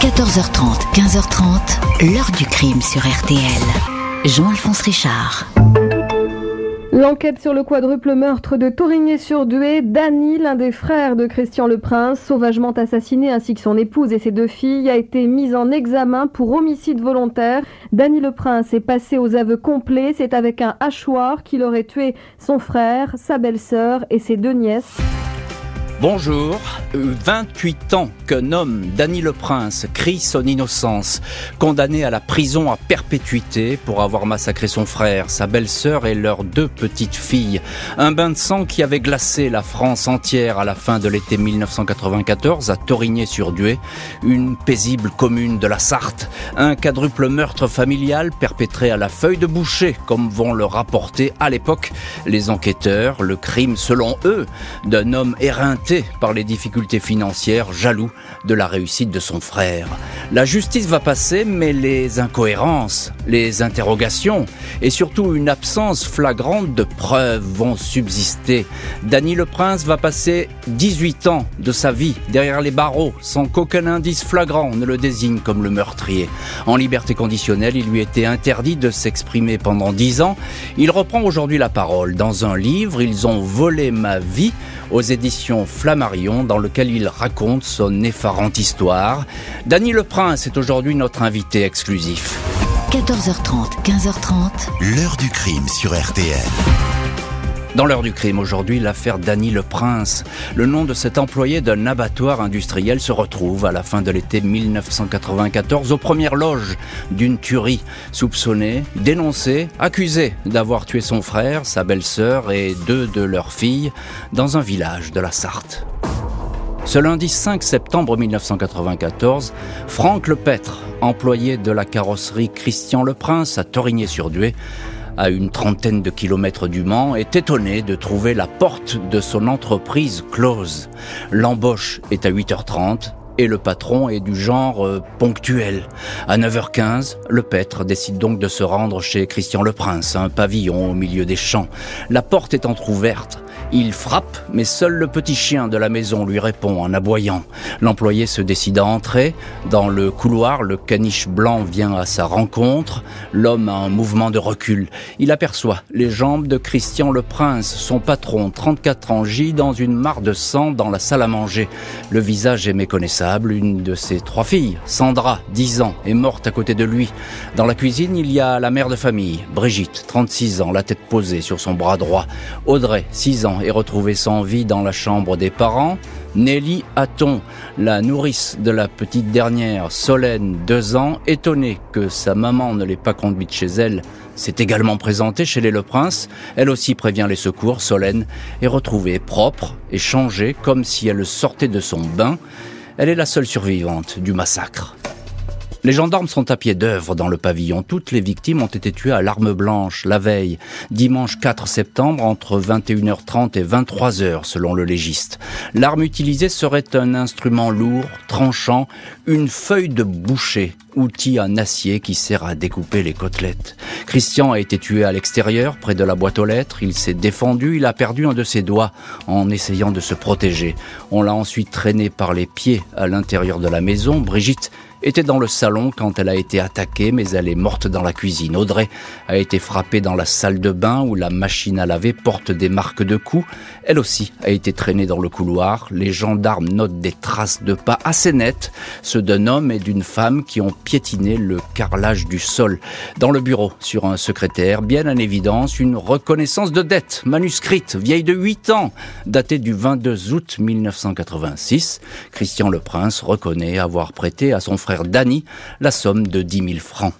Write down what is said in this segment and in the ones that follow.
14h30, 15h30, l'heure du crime sur RTL. Jean-Alphonse Richard. L'enquête sur le quadruple meurtre de Torigné-sur-Dué, Dany, l'un des frères de Christian Le Prince, sauvagement assassiné ainsi que son épouse et ses deux filles, a été mise en examen pour homicide volontaire. Dany Le Prince est passé aux aveux complets. C'est avec un hachoir qu'il aurait tué son frère, sa belle-sœur et ses deux nièces. Bonjour. 28 ans qu'un homme, Dany Le Prince, crie son innocence, condamné à la prison à perpétuité pour avoir massacré son frère, sa belle-sœur et leurs deux petites filles. Un bain de sang qui avait glacé la France entière à la fin de l'été 1994 à Torigné-sur-Dué, une paisible commune de la Sarthe. Un quadruple meurtre familial perpétré à la feuille de boucher, comme vont le rapporter à l'époque les enquêteurs, le crime selon eux d'un homme éreinté par les difficultés financières, jaloux de la réussite de son frère. La justice va passer, mais les incohérences, les interrogations et surtout une absence flagrante de preuves vont subsister. Dany le Prince va passer 18 ans de sa vie derrière les barreaux sans qu'aucun indice flagrant ne le désigne comme le meurtrier. En liberté conditionnelle, il lui était interdit de s'exprimer pendant 10 ans. Il reprend aujourd'hui la parole dans un livre, Ils ont volé ma vie aux éditions Flammarion dans lequel il raconte son effarante histoire. Dany Le Prince est aujourd'hui notre invité exclusif. 14h30, 15h30. L'heure du crime sur RTL. Dans l'heure du crime aujourd'hui, l'affaire Dany Le Prince. Le nom de cet employé d'un abattoir industriel se retrouve à la fin de l'été 1994 aux premières loges d'une tuerie. Soupçonné, dénoncé, accusé d'avoir tué son frère, sa belle-sœur et deux de leurs filles dans un village de la Sarthe. Ce lundi 5 septembre 1994, Franck Lepêtre, employé de la carrosserie Christian Le Prince à Torigné-sur-Dué, à une trentaine de kilomètres du Mans, est étonné de trouver la porte de son entreprise close. L'embauche est à 8h30 et le patron est du genre euh, ponctuel. À 9h15, le pêtre décide donc de se rendre chez Christian Le Prince, un pavillon au milieu des champs. La porte est entr'ouverte. Il frappe, mais seul le petit chien de la maison lui répond en aboyant. L'employé se décide à entrer. Dans le couloir, le caniche blanc vient à sa rencontre. L'homme a un mouvement de recul. Il aperçoit les jambes de Christian le Prince, son patron, 34 ans, gît dans une mare de sang dans la salle à manger. Le visage est méconnaissable. Une de ses trois filles, Sandra, 10 ans, est morte à côté de lui. Dans la cuisine, il y a la mère de famille, Brigitte, 36 ans, la tête posée sur son bras droit. Audrey, 6 ans, est retrouvée sans vie dans la chambre des parents. Nelly Hatton, la nourrice de la petite dernière, Solène, deux ans, étonnée que sa maman ne l'ait pas conduite chez elle, s'est également présentée chez les Le Prince. Elle aussi prévient les secours. Solène est retrouvée propre et changée comme si elle sortait de son bain. Elle est la seule survivante du massacre. Les gendarmes sont à pied d'œuvre dans le pavillon. Toutes les victimes ont été tuées à l'arme blanche la veille, dimanche 4 septembre, entre 21h30 et 23h, selon le légiste. L'arme utilisée serait un instrument lourd, tranchant, une feuille de boucher, outil en acier qui sert à découper les côtelettes. Christian a été tué à l'extérieur, près de la boîte aux lettres. Il s'est défendu, il a perdu un de ses doigts en essayant de se protéger. On l'a ensuite traîné par les pieds à l'intérieur de la maison. Brigitte était dans le salon quand elle a été attaquée, mais elle est morte dans la cuisine. Audrey a été frappée dans la salle de bain où la machine à laver porte des marques de coups. Elle aussi a été traînée dans le couloir. Les gendarmes notent des traces de pas assez nettes, ceux d'un homme et d'une femme qui ont piétiné le carrelage du sol. Dans le bureau, sur un secrétaire, bien en évidence, une reconnaissance de dette manuscrite, vieille de 8 ans, datée du 22 août 1986. Christian Le Prince reconnaît avoir prêté à son frère frère la somme de 10 000 francs.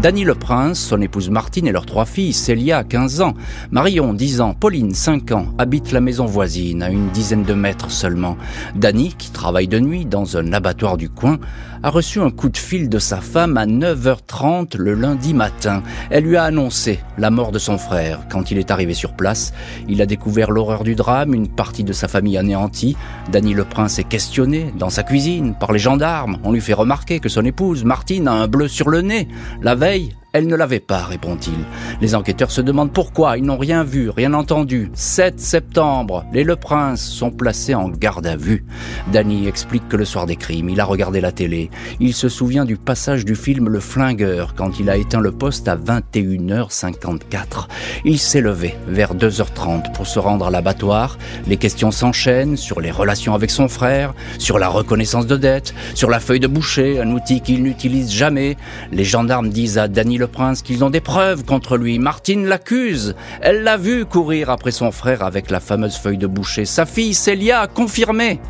Dany Le Prince, son épouse Martine et leurs trois filles, Célia, 15 ans, Marion, 10 ans, Pauline, 5 ans, habitent la maison voisine, à une dizaine de mètres seulement. Dany, qui travaille de nuit dans un abattoir du coin, a reçu un coup de fil de sa femme à 9h30 le lundi matin. Elle lui a annoncé la mort de son frère. Quand il est arrivé sur place, il a découvert l'horreur du drame, une partie de sa famille anéantie. Dany Le Prince est questionné dans sa cuisine par les gendarmes. On lui fait remarquer que son épouse, Martine, a un bleu sur le nez. La veille, Elle ne l'avait pas, répond-il. Les enquêteurs se demandent pourquoi. Ils n'ont rien vu, rien entendu. 7 septembre, les Le Prince sont placés en garde à vue. Danny explique que le soir des crimes, il a regardé la télé. Il se souvient du passage du film Le Flingueur quand il a éteint le poste à 21h54. Il s'est levé vers 2h30 pour se rendre à l'abattoir. Les questions s'enchaînent sur les relations avec son frère, sur la reconnaissance de dette, sur la feuille de boucher, un outil qu'il n'utilise jamais. Les gendarmes disent à Danny le prince qu'ils ont des preuves contre lui. Martine l'accuse. Elle l'a vu courir après son frère avec la fameuse feuille de boucher. Sa fille Célia a confirmé.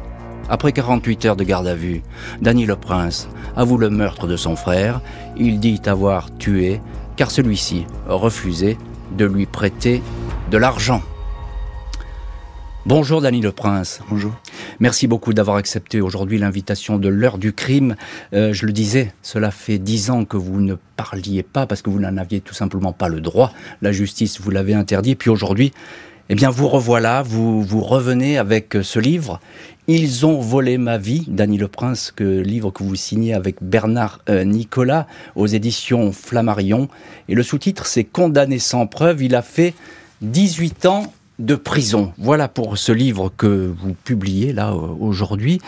Après 48 heures de garde à vue, Danny le prince avoue le meurtre de son frère. Il dit avoir tué car celui-ci refusé de lui prêter de l'argent. Bonjour Dany le Prince. Bonjour. Merci beaucoup d'avoir accepté aujourd'hui l'invitation de l'heure du crime. Euh, je le disais, cela fait dix ans que vous ne parliez pas parce que vous n'en aviez tout simplement pas le droit. La justice vous l'avait interdit. Puis aujourd'hui, eh bien, vous revoilà, vous, vous revenez avec ce livre. Ils ont volé ma vie, Dany le Prince, que livre que vous signez avec Bernard euh, Nicolas aux éditions Flammarion. Et le sous-titre, c'est Condamné sans preuve. Il a fait 18 ans de prison. Voilà pour ce livre que vous publiez là aujourd'hui.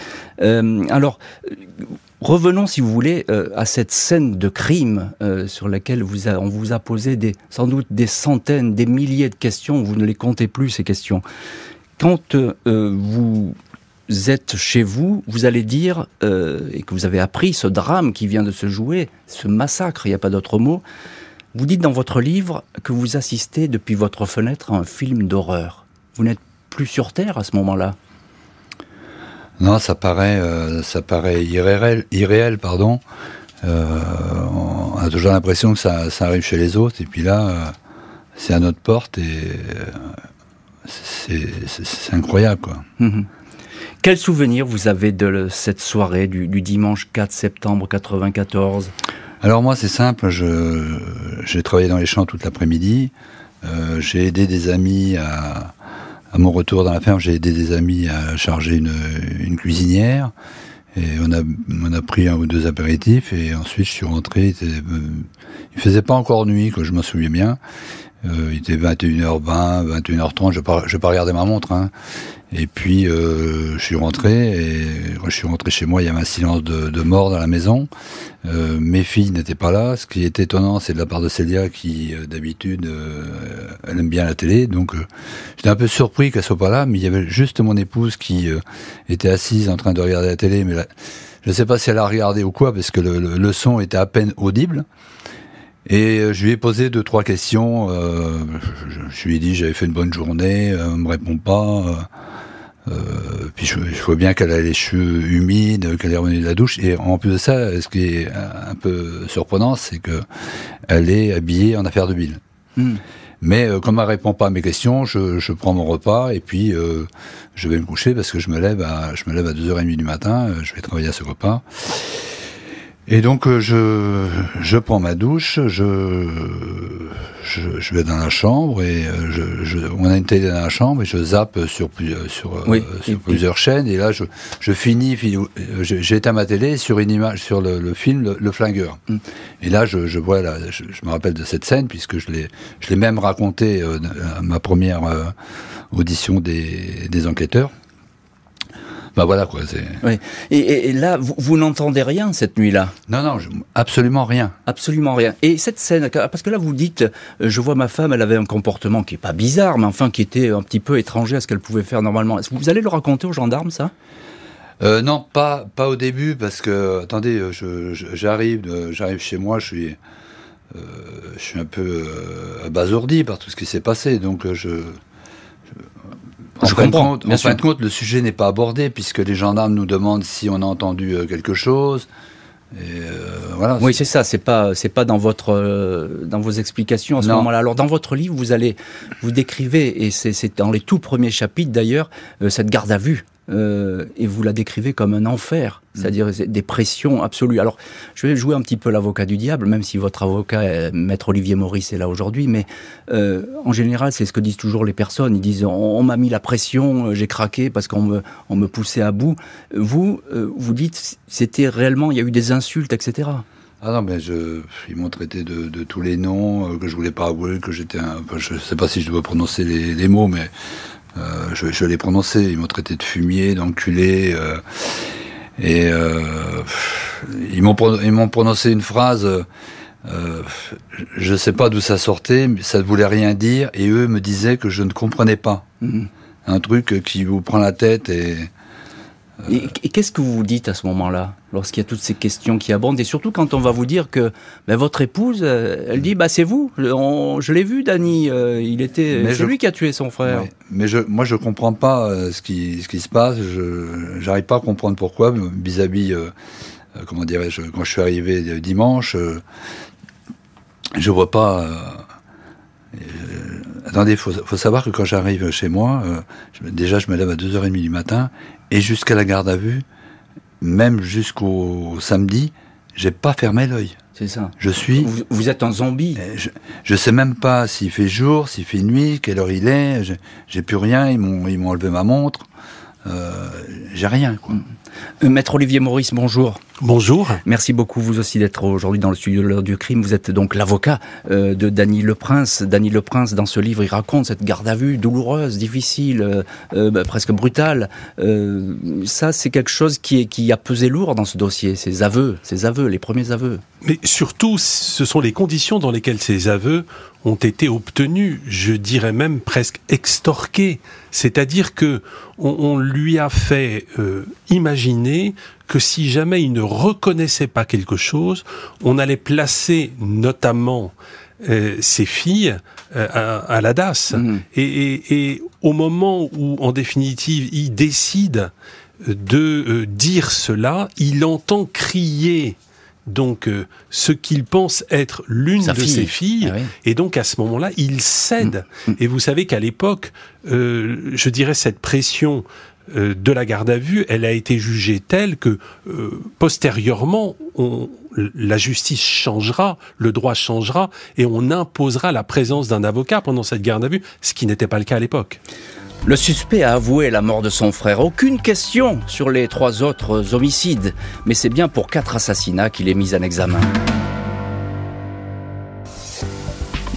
Euh, alors, revenons, si vous voulez, euh, à cette scène de crime euh, sur laquelle on vous a posé sans doute des centaines, des milliers de questions. Vous ne les comptez plus ces questions. Quand vous êtes chez vous, vous allez dire et que vous avez appris ce drame qui vient de se jouer, ce massacre, il n'y a pas d'autre mot. Vous dites dans votre livre que vous assistez depuis votre fenêtre à un film d'horreur. Vous n'êtes plus sur Terre à ce moment-là Non, ça paraît, euh, ça paraît irréel, irréel pardon. Euh, on a toujours l'impression que ça, arrive chez les autres, et puis là, euh, c'est à notre porte, et c'est incroyable, quoi. Mhm. Quel souvenir vous avez de cette soirée du, du dimanche 4 septembre 94 alors moi c'est simple, j'ai travaillé dans les champs toute l'après-midi, euh, j'ai aidé des amis à, à, mon retour dans la ferme, j'ai aidé des amis à charger une, cuisinière. Et on a, on a pris un ou deux apéritifs et ensuite je suis rentré, il, était, euh, il faisait pas encore nuit, que je m'en souviens bien, il était 21h20, 21h30, je n'ai pas, regardé ma montre. Hein. Et puis euh, je suis rentré et je suis rentré chez moi, il y avait un silence de, de mort dans la maison. Euh, mes filles n'étaient pas là. Ce qui est étonnant, c'est de la part de Célia qui euh, d'habitude euh, elle aime bien la télé, donc j'étais un peu surpris qu'elle soit pas là. Mais il y avait juste mon épouse qui était assise en train de regarder la télé, mais je ne sais pas si elle a regardé ou quoi parce que le, le son était à peine audible. Et euh, je lui ai posé deux trois questions. Euh, je, lui ai dit j'avais fait une bonne journée, elle me répond pas. Euh, puis je, vois bien qu'elle a les cheveux humides, qu'elle est revenue de la douche. Et en plus de ça, ce qui est un peu surprenant, c'est que elle est habillée en affaire de bille. Hmm. Mais comme elle répond pas à mes questions, je, je prends mon repas et puis je vais me coucher parce que je me lève à je me lève à 2h30 du matin. Je vais travailler à ce repas. Et donc euh, je, je prends ma douche, je, je, je vais dans la chambre et euh, je, je, on a une télé dans la chambre et je zappe sur, sur, euh, sur plusieurs chaînes et là je, je finis, j'éteins ma télé sur une image, sur le, le film le, Flingueur. Mm. Et là je, je vois, là, je, me rappelle de cette scène puisque je l'ai, je l'ai même raconté à ma première audition des, des enquêteurs. Bah voilà quoi. Oui. Et, là, vous, n'entendez rien cette nuit-là? Non, non, absolument rien. Absolument rien. Et cette scène, parce que là vous dites, euh, je vois ma femme, elle avait un comportement qui est pas bizarre, mais enfin qui était un petit peu étranger à ce qu'elle pouvait faire normalement. Vous allez le raconter aux gendarmes, ça? Euh, non, pas pas au début parce que attendez, euh, j'arrive j'arrive chez moi, je suis je suis un peu abasourdi par tout ce qui s'est passé, donc je en fin De compte, en fin de compte, le sujet n'est pas abordé puisque les gendarmes nous demandent si on a entendu euh, quelque chose. Et euh, voilà. Oui, c'est ça. C'est pas, c'est pas dans votre, euh, dans vos explications à ce moment-là. Alors, dans votre livre, vous allez, vous décrivez, et c'est dans les tout premiers chapitres d'ailleurs, cette garde à vue euh, et vous la décrivez comme un enfer, mm. c'est-à-dire des pressions absolues. Alors, je vais jouer un petit peu l'avocat du diable, même si votre avocat, maître Olivier Maurice, est là aujourd'hui, mais euh, en général, c'est ce que disent toujours les personnes. Ils disent on, m'a mis la pression, euh, j'ai craqué parce qu'on me, on me poussait à bout. Vous, vous dites c'était réellement, il y a eu des insultes, etc. Ah non, mais je, ils m'ont traité de, tous les noms que je voulais pas avouer, que j'étais un. Je sais pas si je dois prononcer les, mots, mais je, je l'ai prononcé. Ils m'ont traité de fumier, d'enculé. et ils m'ont prononcé une phrase. Euh, je ne sais pas d'où ça sortait, mais ça ne voulait rien dire, et eux me disaient que je ne comprenais pas. Mhm. Un truc qui vous prend la tête et... Euh, et, qu'est-ce que vous vous dites à ce moment-là, lorsqu'il y a toutes ces questions qui abondent, et surtout quand on va vous dire que ben, votre épouse, euh, elle dit, bah c'est vous, je l'ai vu, Dany, il était, c'est lui qui a tué son frère. Mais je, moi, je comprends pas ce qui, ce qui se passe. Je, j'arrive pas à comprendre pourquoi vis-à-vis, comment dirais-je, quand je suis arrivé dimanche je vois pas. Euh, euh, attendez, il faut, faut, savoir que quand j'arrive chez moi, euh, déjà je me lève à 2h30 du matin, et jusqu'à la garde à vue, même jusqu'au samedi, j'ai pas fermé l'œil. C'est ça. Je suis. Vous, êtes un zombie. Je, je sais même pas s'il fait jour, s'il fait nuit, quelle heure il est. J'ai plus rien. Ils m'ont, ils m'ont enlevé ma montre. j'ai rien. Quoi. Mm. Euh, Maître Olivier Maurice, bonjour. Bonjour. Merci beaucoup vous aussi d'être aujourd'hui dans le studio de l'heure du crime. Vous êtes donc l'avocat euh, de Dany Le Prince. Dany Le Prince, dans ce livre, il raconte cette garde à vue douloureuse, difficile, euh, bah, presque brutale. ça, c'est quelque chose qui, est, qui a pesé lourd dans ce dossier, ces aveux, ces aveux, les premiers aveux. Mais surtout, ce sont les conditions dans lesquelles ces aveux ont été obtenus, je dirais même presque extorqués. C'est-à-dire que on, lui a fait euh, imaginer que si jamais il ne reconnaissait pas quelque chose, on allait placer notamment euh, ses filles euh, à, la DAS. Mmh. Et, au moment où, en définitive, il décide de dire cela, il entend crier donc euh, ce qu'il pense être l'une de ses filles, ah et donc à ce moment-là, il cède. Mm. Mm. Et vous savez qu'à l'époque, euh, je dirais cette pression euh, de la garde à vue, elle a été jugée telle que postérieurement, la justice changera, le droit changera, et on imposera la présence d'un avocat pendant cette garde à vue, ce qui n'était pas le cas à l'époque. Le suspect a avoué la mort de son frère. Aucune question sur les trois autres homicides. Mais c'est bien pour quatre assassinats qu'il est mis en examen.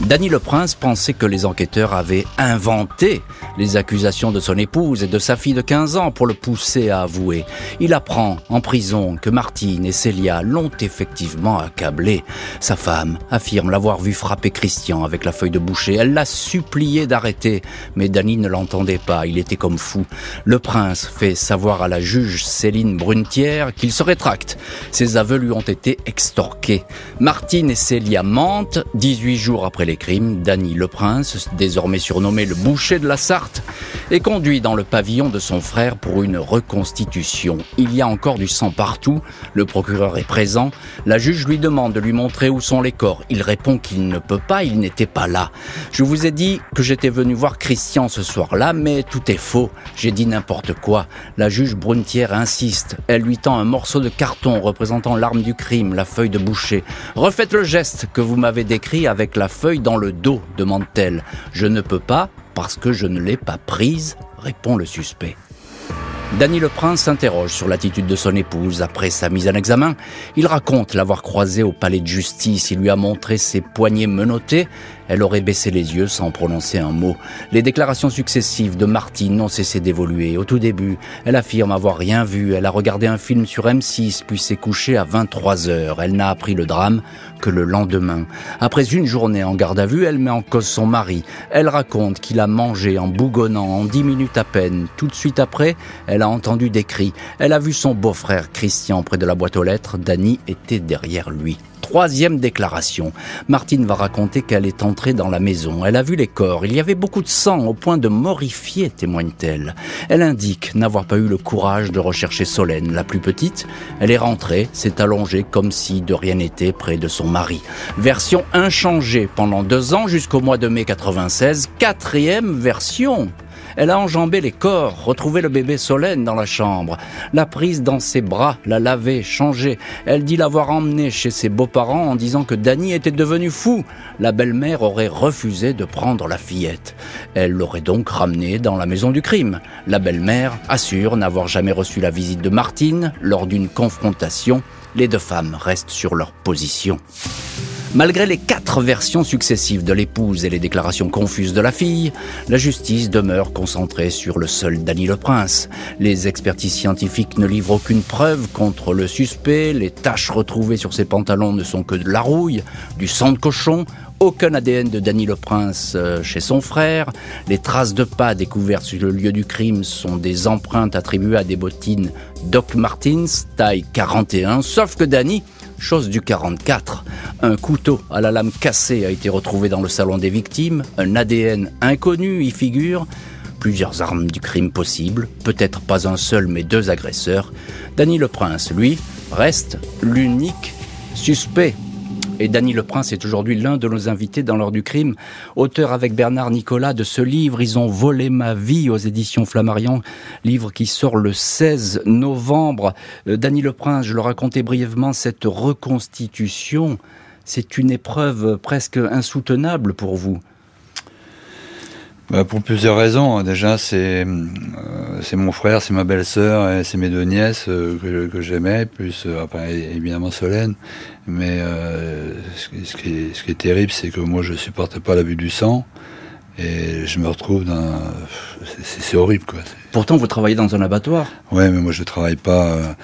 Danny Le Prince pensait que les enquêteurs avaient inventé les accusations de son épouse et de sa fille de 15 ans pour le pousser à avouer. Il apprend en prison que Martine et Célia l'ont effectivement accablé. Sa femme affirme l'avoir vu frapper Christian avec la feuille de boucher. Elle l'a supplié d'arrêter, mais Danny ne l'entendait pas. Il était comme fou. Le prince fait savoir à la juge Céline Brunetière qu'il se rétracte. Ses aveux lui ont été extorqués. Martine et Célia mentent 18 jours après les crimes. Danny Le Prince, désormais surnommé le boucher de la Sarthe, est conduit dans le pavillon de son frère pour une reconstitution. Il y a encore du sang partout, le procureur est présent, la juge lui demande de lui montrer où sont les corps. Il répond qu'il ne peut pas, il n'était pas là. Je vous ai dit que j'étais venu voir Christian ce soir-là, mais tout est faux. J'ai dit n'importe quoi. La juge Brunetière insiste. Elle lui tend un morceau de carton représentant l'arme du crime, la feuille de boucher. Refaites le geste que vous m'avez décrit avec la feuille dans le dos, demande-t-elle. Je ne peux pas, parce que je ne l'ai pas prise, répond le suspect. Danny le Prince s'interroge sur l'attitude de son épouse après sa mise en examen. Il raconte l'avoir croisée au palais de justice. Il lui a montré ses poignets menottés elle aurait baissé les yeux sans prononcer un mot. Les déclarations successives de Martine n'ont cessé d'évoluer. Au tout début, elle affirme avoir rien vu. Elle a regardé un film sur M6 puis s'est couchée à 23 heures. Elle n'a appris le drame que le lendemain. Après une journée en garde à vue, elle met en cause son mari. Elle raconte qu'il a mangé en bougonnant en dix minutes à peine. Tout de suite après, elle a entendu des cris. Elle a vu son beau-frère Christian près de la boîte aux lettres. Danny était derrière lui. Troisième déclaration. Martine va raconter qu'elle est entrée dans la maison. Elle a vu les corps. Il y avait beaucoup de sang au point de morifier, témoigne-t-elle. Elle indique n'avoir pas eu le courage de rechercher Solène, la plus petite. Elle est rentrée, s'est allongée comme si de rien n'était près de son mari. Version inchangée pendant deux ans jusqu'au mois de mai 96. Quatrième version. Elle a enjambé les corps, retrouvé le bébé Solène dans la chambre, l'a prise dans ses bras, l'a lavé, changé. Elle dit l'avoir emmené chez ses beaux-parents en disant que Danny était devenu fou. La belle-mère aurait refusé de prendre la fillette. Elle l'aurait donc ramenée dans la maison du crime. La belle-mère assure n'avoir jamais reçu la visite de Martine lors d'une confrontation. Les deux femmes restent sur leur position. Malgré les quatre versions successives de l'épouse et les déclarations confuses de la fille, la justice demeure concentrée sur le seul Dany le Prince. Les expertises scientifiques ne livrent aucune preuve contre le suspect, les taches retrouvées sur ses pantalons ne sont que de la rouille, du sang de cochon, aucun ADN de Dany le Prince euh, chez son frère. Les traces de pas découvertes sur le lieu du crime sont des empreintes attribuées à des bottines Doc Martens, taille 41, sauf que Danny chose du 44. Un couteau à la lame cassée a été retrouvé dans le salon des victimes, un ADN inconnu y figure, plusieurs armes du crime possibles, peut-être pas un seul mais deux agresseurs. Danny le Prince, lui, reste l'unique suspect et Dany Le Prince est aujourd'hui l'un de nos invités dans l'heure du crime, auteur avec Bernard Nicolas de ce livre Ils ont volé ma vie aux éditions Flammarion, livre qui sort le 16 novembre. Euh, Dany Le Prince, je le racontais brièvement, cette reconstitution, c'est une épreuve presque insoutenable pour vous. Bah, pour plusieurs raisons. Déjà, c'est euh, c'est mon frère, c'est ma belle-sœur et c'est mes deux nièces euh, que, que j'aimais, plus euh, évidemment Solène. Mais ce, qui est, ce qui est terrible, c'est que moi, je supporte pas la vue du sang. Et je me retrouve dans... C'est horrible, quoi. Pourtant, vous travaillez dans un abattoir. Ouais, mais moi, je travaille pas...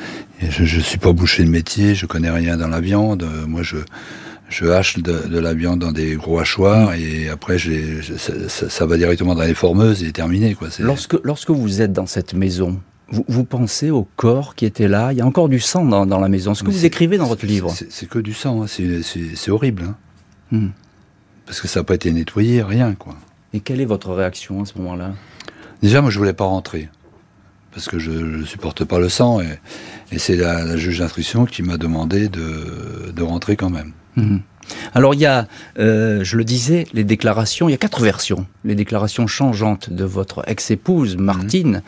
je, je suis pas boucher de métier, je connais rien dans la viande. Moi, je je hache de, la viande dans des gros hachoirs et après ça, va directement dans les formeuses et terminé. Quoi. Lorsque, lorsque vous êtes dans cette maison, vous, pensez au corps qui était là Il y a encore du sang dans, la maison. Ce que vous écrivez dans votre livre? C'est que du sang, hein. c'est horrible. Hein. Hmm. Parce que ça n'a pas été nettoyé, rien. quoi. Et quelle est votre réaction à ce moment-là? Déjà, moi je voulais pas rentrer. Parce que je ne supporte pas le sang. Et, c'est la, juge d'instruction qui m'a demandé de, de rentrer quand même. Mhm. Alors il y a, euh, je le disais, les déclarations, il y a quatre versions. Les déclarations changeantes de votre ex-épouse, mhm. Martine.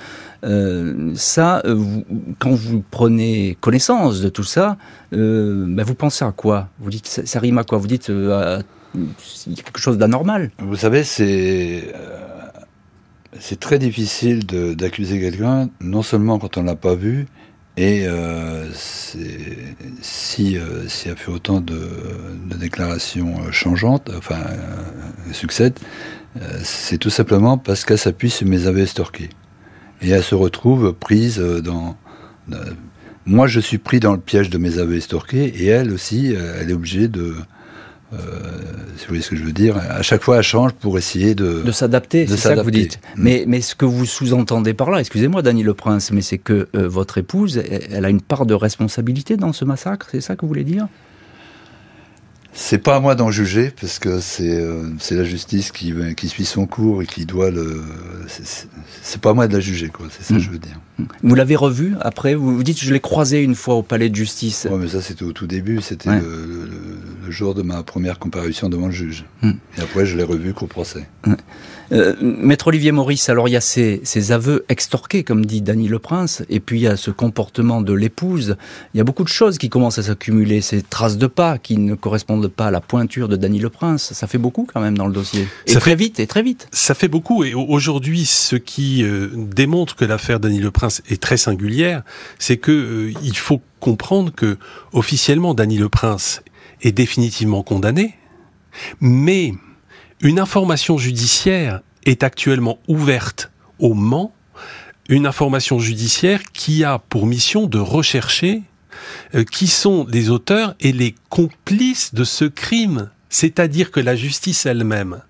Euh, ça, euh, quand vous prenez connaissance de tout ça, ben, vous pensez à quoi? Vous dites, ça, rime à quoi? Vous dites, il y a quelque chose d'anormal. Vous savez, c'est c'est très difficile d'accuser quelqu'un, non seulement quand on l'a pas vu, et euh, si, euh, s'il a fait autant de, déclarations euh, changeantes, enfin, euh, succèdent, c'est tout simplement parce qu'elle s'appuie sur mes aveux estorqués. Et elle se retrouve prise dans. moi, je suis pris dans le piège de mes aveux estorqués, et elle aussi, elle est obligée de, euh, si vous voyez ce que je veux dire, à chaque fois elle change pour essayer de... De s'adapter, c'est ça que vous dites. Mm. Mais, mais ce que vous sous-entendez par là, excusez-moi Dany Le Prince, mais c'est que euh, votre épouse, elle a une part de responsabilité dans ce massacre, c'est ça que vous voulez dire? C'est pas à moi d'en juger parce que c'est euh, la justice qui qui suit son cours et qui doit le c'est pas à moi de la juger quoi c'est ça que hmm. je veux dire. Hmm. Vous l'avez revu après? Vous, vous dites je l'ai croisé une fois au palais de justice. Ouais mais ça c'était au tout début c'était le, jour de ma première comparution devant le juge hmm. et après je l'ai revu qu'au procès. Euh, Maître Olivier Maurice, alors il y a ces, aveux extorqués, comme dit Dany Le Prince, et puis il y a ce comportement de l'épouse. Il y a beaucoup de choses qui commencent à s'accumuler, ces traces de pas qui ne correspondent pas à la pointure de Dany Le Prince. Ça fait beaucoup quand même dans le dossier. Et ça très fait, vite, et très vite. Ça fait beaucoup, et aujourd'hui, ce qui euh, démontre que l'affaire Dany Le Prince est très singulière, c'est que euh, il faut comprendre que officiellement Dany Le Prince est définitivement condamné, mais une information judiciaire est actuellement ouverte au Mans, une information judiciaire qui a pour mission de rechercher euh, qui sont les auteurs et les complices de ce crime. C'est-à-dire que la justice elle-même,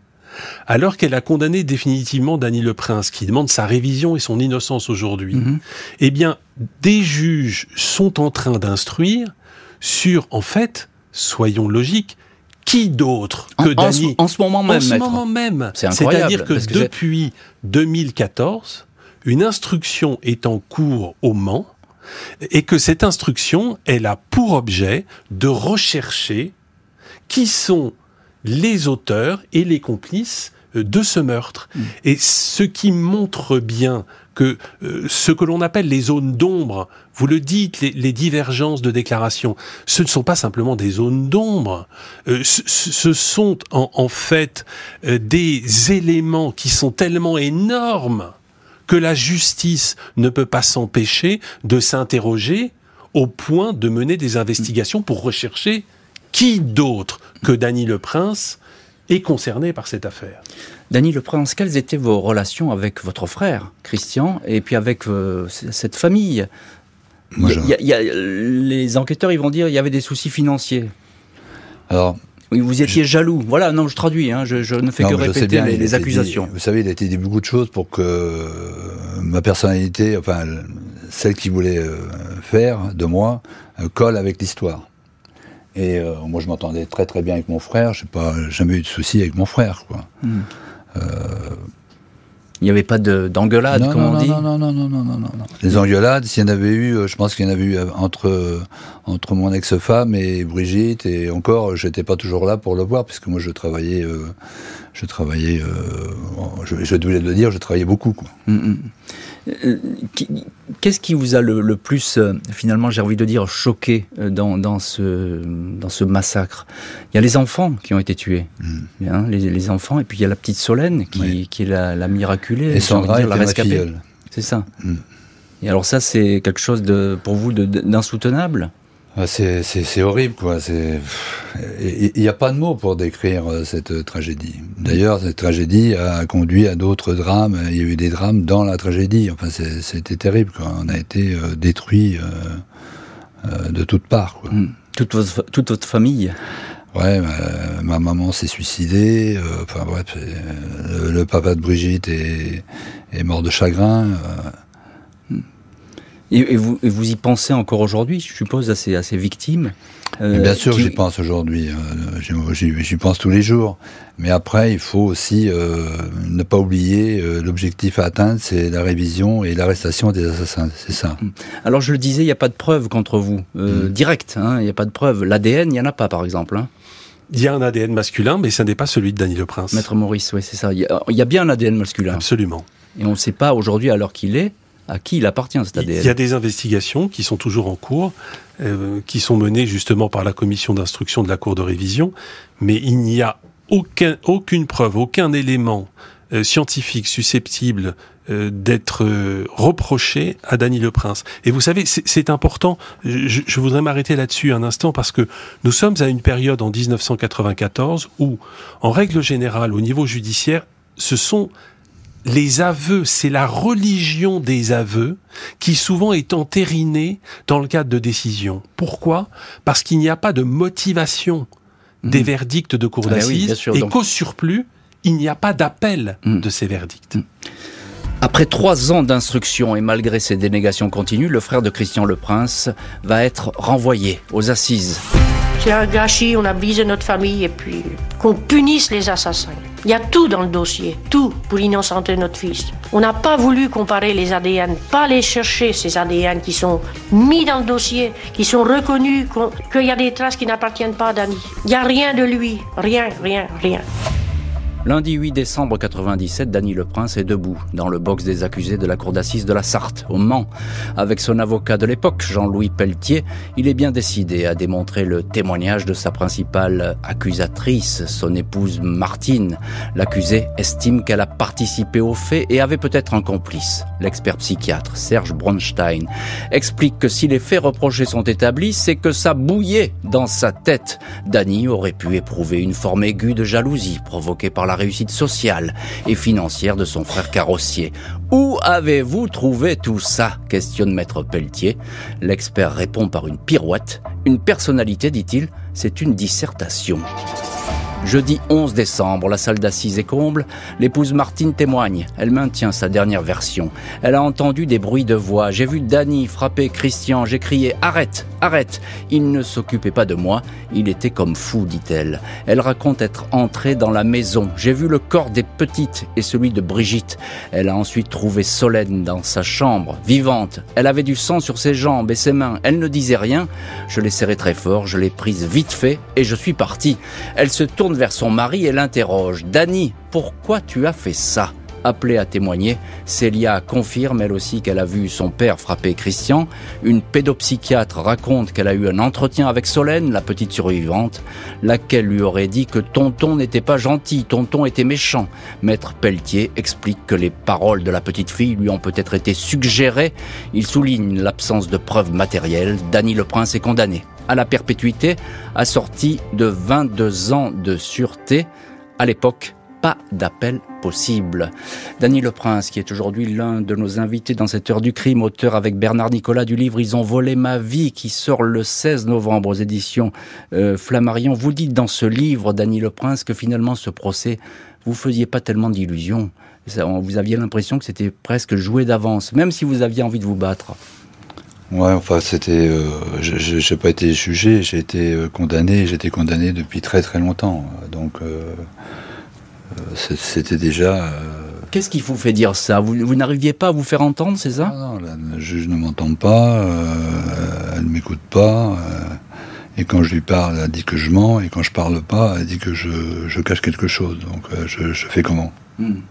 alors qu'elle a condamné définitivement Dany Le Prince, qui demande sa révision et son innocence aujourd'hui, mhm. eh bien, des juges sont en train d'instruire sur, en fait, soyons logiques, qui d'autre que Dany en, ce moment même. En ce moment même. C'est-à-dire que, depuis 2014, une instruction est en cours au Mans et que cette instruction, elle a pour objet de rechercher qui sont les auteurs et les complices de ce meurtre. Mm. Et ce qui montre bien que ce que l'on appelle les zones d'ombre, vous le dites, les, divergences de déclaration, ce ne sont pas simplement des zones d'ombre, ce, sont en fait des éléments qui sont tellement énormes que la justice ne peut pas s'empêcher de s'interroger au point de mener des investigations pour rechercher qui d'autre que Dany le Prince est concerné par cette affaire. Dany le Prince, quelles étaient vos relations avec votre frère, Christian, et puis avec euh, cette famille? Les enquêteurs ils vont dire qu'il y avait des soucis financiers. Alors, vous étiez jaloux. Voilà, non, je traduis, hein, je, ne fais que répéter les, accusations. vous savez, il a été dit beaucoup de choses pour que ma personnalité, enfin, celle qu'il voulait euh, faire de moi, euh, colle avec l'histoire. Et euh, moi, je m'entendais très très bien avec mon frère. Je n'ai pas jamais eu de soucis avec mon frère, quoi. Hmm. Il n'y avait pas d'engueulade, comme on dit non, non, non, non, non, non, non. Les engueulades, s'il y en avait eu, euh, je pense qu'il y en avait eu euh, entre, euh, entre mon ex-femme et Brigitte, et encore, j'étais pas toujours là pour le voir, puisque moi je travaillais, je travaillais, je, je devais le dire, je travaillais beaucoup. Quoi. Mm, mm. Euh, qu'est-ce qui vous a le, plus, euh, finalement, j'ai envie de dire, choqué euh, dans, dans, ce, dans ce massacre? Il y a les enfants qui ont été tués, mm. hein, les, enfants, et puis il y a la petite Solène qui, qui est la, la miraculée, et Sandra la rescapée. C'est ça. Mm. Et alors ça, c'est quelque chose de, pour vous d'insoutenable? C'est horrible, quoi. Il n'y a pas de mots pour décrire euh, cette tragédie. D'ailleurs, cette tragédie a conduit à d'autres drames. Il y a eu des drames dans la tragédie. Enfin, c'était terrible, quoi. On a été euh, détruit euh, de toutes parts, quoi. Hmm. Toute, votre, toute votre famille Ouais, ma, maman s'est suicidée. enfin bref, le, papa de Brigitte est, est mort de chagrin. Et, vous, vous, y pensez encore aujourd'hui, je suppose, à ces, à ces victimes euh, Bien sûr, j'y pense aujourd'hui. Euh, j'y pense tous les jours. Mais après, il faut aussi euh, ne pas oublier l'objectif à atteindre, c'est la révision et l'arrestation des assassins. C'est ça. Mm. Alors, je le disais, il n'y a pas de preuve contre vous, mm. direct. Hein, il n'y a pas de preuve. L'ADN, il n'y en a pas, par exemple. Hein. Il y a un ADN masculin, mais ce n'est pas celui de Dany Le Prince. Maître Maurice, oui, c'est ça. Il y, a, bien un ADN masculin. Absolument. Et on ne sait pas aujourd'hui, à l'heure qu'il est, à qui il appartient cet ADN Il y a des investigations qui sont toujours en cours, euh, qui sont menées justement par la commission d'instruction de la Cour de révision, mais il n'y a aucun, aucune preuve, aucun élément euh, scientifique susceptible euh, d'être reproché à Dany Le Prince. Et vous savez, c'est important, je, je voudrais m'arrêter là-dessus un instant parce que nous sommes à une période en 1994 où, en règle générale, au niveau judiciaire, ce sont les aveux, c'est la religion des aveux qui souvent est entérinée dans le cadre de décisions. Pourquoi? Parce qu'il n'y a pas de motivation des mmh. verdicts de cour ah d'assises et qu'au surplus, il n'y a pas d'appel mmh. de ces verdicts. Mmh. Après trois ans d'instruction et malgré ses dénégations continues, le frère de Christian Le Prince va être renvoyé aux assises. C'est un gâchis, on a notre famille et puis qu'on punisse les assassins. Il y a tout dans le dossier, tout pour innocenter notre fils. On n'a pas voulu comparer les ADN, pas aller chercher ces ADN qui sont mis dans le dossier, qui sont reconnus, qu'il y a des traces qui n'appartiennent pas à Dany. Il n'y a rien de lui, rien, rien, rien. Lundi 8 décembre 97, Dany Le Prince est debout dans le box des accusés de la cour d'assises de la Sarthe, au Mans. Avec son avocat de l'époque, Jean-Louis Pelletier, il est bien décidé à démontrer le témoignage de sa principale accusatrice, son épouse Martine. L'accusé estime qu'elle a participé aux faits et avait peut-être un complice. L'expert psychiatre, Serge Bronstein, explique que si les faits reprochés sont établis, c'est que ça bouillait dans sa tête. Dany aurait pu éprouver une forme aiguë de jalousie provoquée par la la réussite sociale et financière de son frère carrossier. Où avez-vous trouvé tout ça? questionne maître Pelletier. L'expert répond par une pirouette. Une personnalité, dit-il, c'est une dissertation. Jeudi 11 décembre, la salle d'assises est comble. L'épouse Martine témoigne. Elle maintient sa dernière version. Elle a entendu des bruits de voix. J'ai vu Danny frapper Christian. J'ai crié Arrête, arrête. Il ne s'occupait pas de moi. Il était comme fou, dit-elle. Elle raconte être entrée dans la maison. J'ai vu le corps des petites et celui de Brigitte. Elle a ensuite trouvé Solène dans sa chambre, vivante. Elle avait du sang sur ses jambes et ses mains. Elle ne disait rien. Je l'ai serrée très fort. Je l'ai prise vite fait et je suis parti. Elle se tourne vers son mari et l'interroge. Dany, pourquoi tu as fait ça? Appelée à témoigner, Célia confirme elle aussi qu'elle a vu son père frapper Christian. Une pédopsychiatre raconte qu'elle a eu un entretien avec Solène, la petite survivante, laquelle lui aurait dit que Tonton n'était pas gentil, Tonton était méchant. Maître Pelletier explique que les paroles de la petite fille lui ont peut-être été suggérées. Il souligne l'absence de preuves matérielles. Dany le Prince est condamné à la perpétuité, assorti de 22 ans de sûreté. À l'époque, pas d'appel possible. Dany Le Prince, qui est aujourd'hui l'un de nos invités dans cette heure du crime, auteur avec Bernard Nicolas du livre Ils ont volé ma vie, qui sort le 16 novembre aux éditions euh, Flammarion. Vous dites dans ce livre, Dany Le Prince, que finalement ce procès, vous faisiez pas tellement d'illusions. Vous aviez l'impression que c'était presque joué d'avance, même si vous aviez envie de vous battre. Ouais, enfin, c'était. Euh, je n'ai pas été jugé, j'ai été euh, condamné, j'ai été condamné depuis très très longtemps. Donc, euh, c'était déjà. Qu'est-ce qui vous fait dire ça? Vous, vous n'arriviez pas à vous faire entendre, c'est ça? Non, non, le juge ne m'entend pas, elle ne m'écoute pas. et quand je lui parle, elle dit que je mens, et quand je parle pas, elle dit que je, je cache quelque chose. Donc, je, je fais comment? Hmm.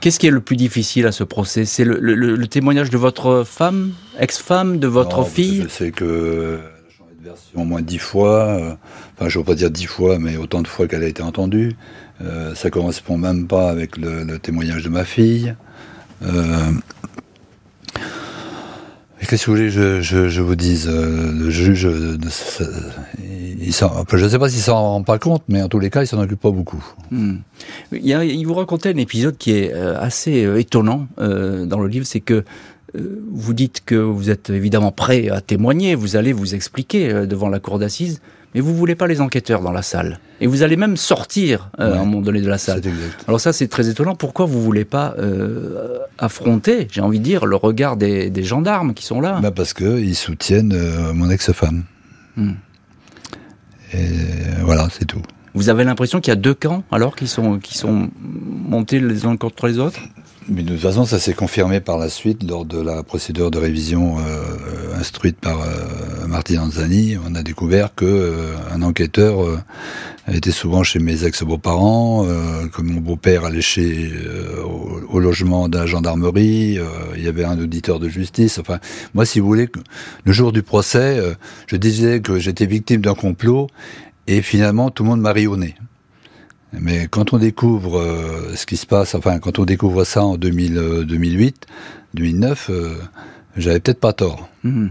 Qu'est-ce qui est le plus difficile à ce procès? C'est le, témoignage de votre femme, ex-femme, de votre fille? que a changé de version au moins dix fois. Euh, enfin, je ne veux pas dire dix fois, mais autant de fois qu'elle a été entendue. Euh, ça correspond même pas avec le, témoignage de ma fille. Euh, Qu'est-ce que vous voulez je, je, vous dise euh, Le juge, euh, je ne sais pas s'il s'en rend pas compte, mais en tous les cas, il s'en occupe pas beaucoup. Hmm. Il, il, vous racontait un épisode qui est euh, assez étonnant dans le livre, c'est que vous dites que vous êtes évidemment prêt à témoigner, vous allez vous expliquer devant la cour d'assises, mais vous voulez pas les enquêteurs dans la salle. Et vous allez même sortir euh, à un moment donné de la salle. Alors ça, c'est très étonnant. Pourquoi vous voulez pas euh, affronter, j'ai envie de dire, le regard des, gendarmes qui sont là? Bah Parce qu'ils soutiennent euh, mon ex-femme. Hmm. Et voilà, c'est tout. Vous avez l'impression qu'il y a deux camps alors qui sont, qui sont montés les uns contre les autres? Mais de toute façon, ça s'est confirmé par la suite lors de la procédure de révision euh, instruite par euh, Martin Anzani. On a découvert que euh, un enquêteur était souvent chez mes ex-beaux-parents, que mon beau-père allait chez au, au, logement la gendarmerie. il y avait un auditeur de justice. Enfin, moi, si vous voulez, le jour du procès, je disais que j'étais victime d'un complot, et finalement, tout le monde m'a rionné. Mais quand on découvre euh, ce qui se passe, enfin quand on découvre ça en 2000, 2008, 2009, j'avais peut-être pas tort. Mmh.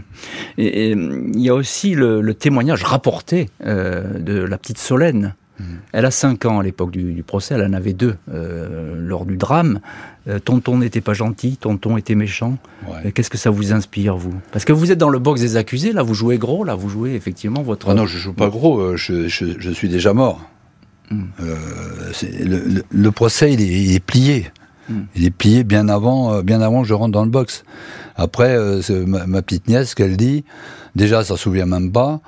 Et il y a aussi le, témoignage rapporté euh, de la petite Solène. Mmh. Elle a 5 ans à l'époque du, procès, elle en avait 2 euh, lors du drame. tonton n'était pas gentil, tonton était méchant. Qu'est-ce que ça vous inspire, vous? Parce que vous êtes dans le box des accusés, là vous jouez gros, là vous jouez effectivement votre... Ah non, je joue pas gros, je, je suis déjà mort. Euh, le, procès, il est, plié. Hmm. Il est plié bien avant, euh, bien avant que je rentre dans le box. Après, euh, ma, petite nièce, qu'elle dit, déjà, ça ne se souvient même pas.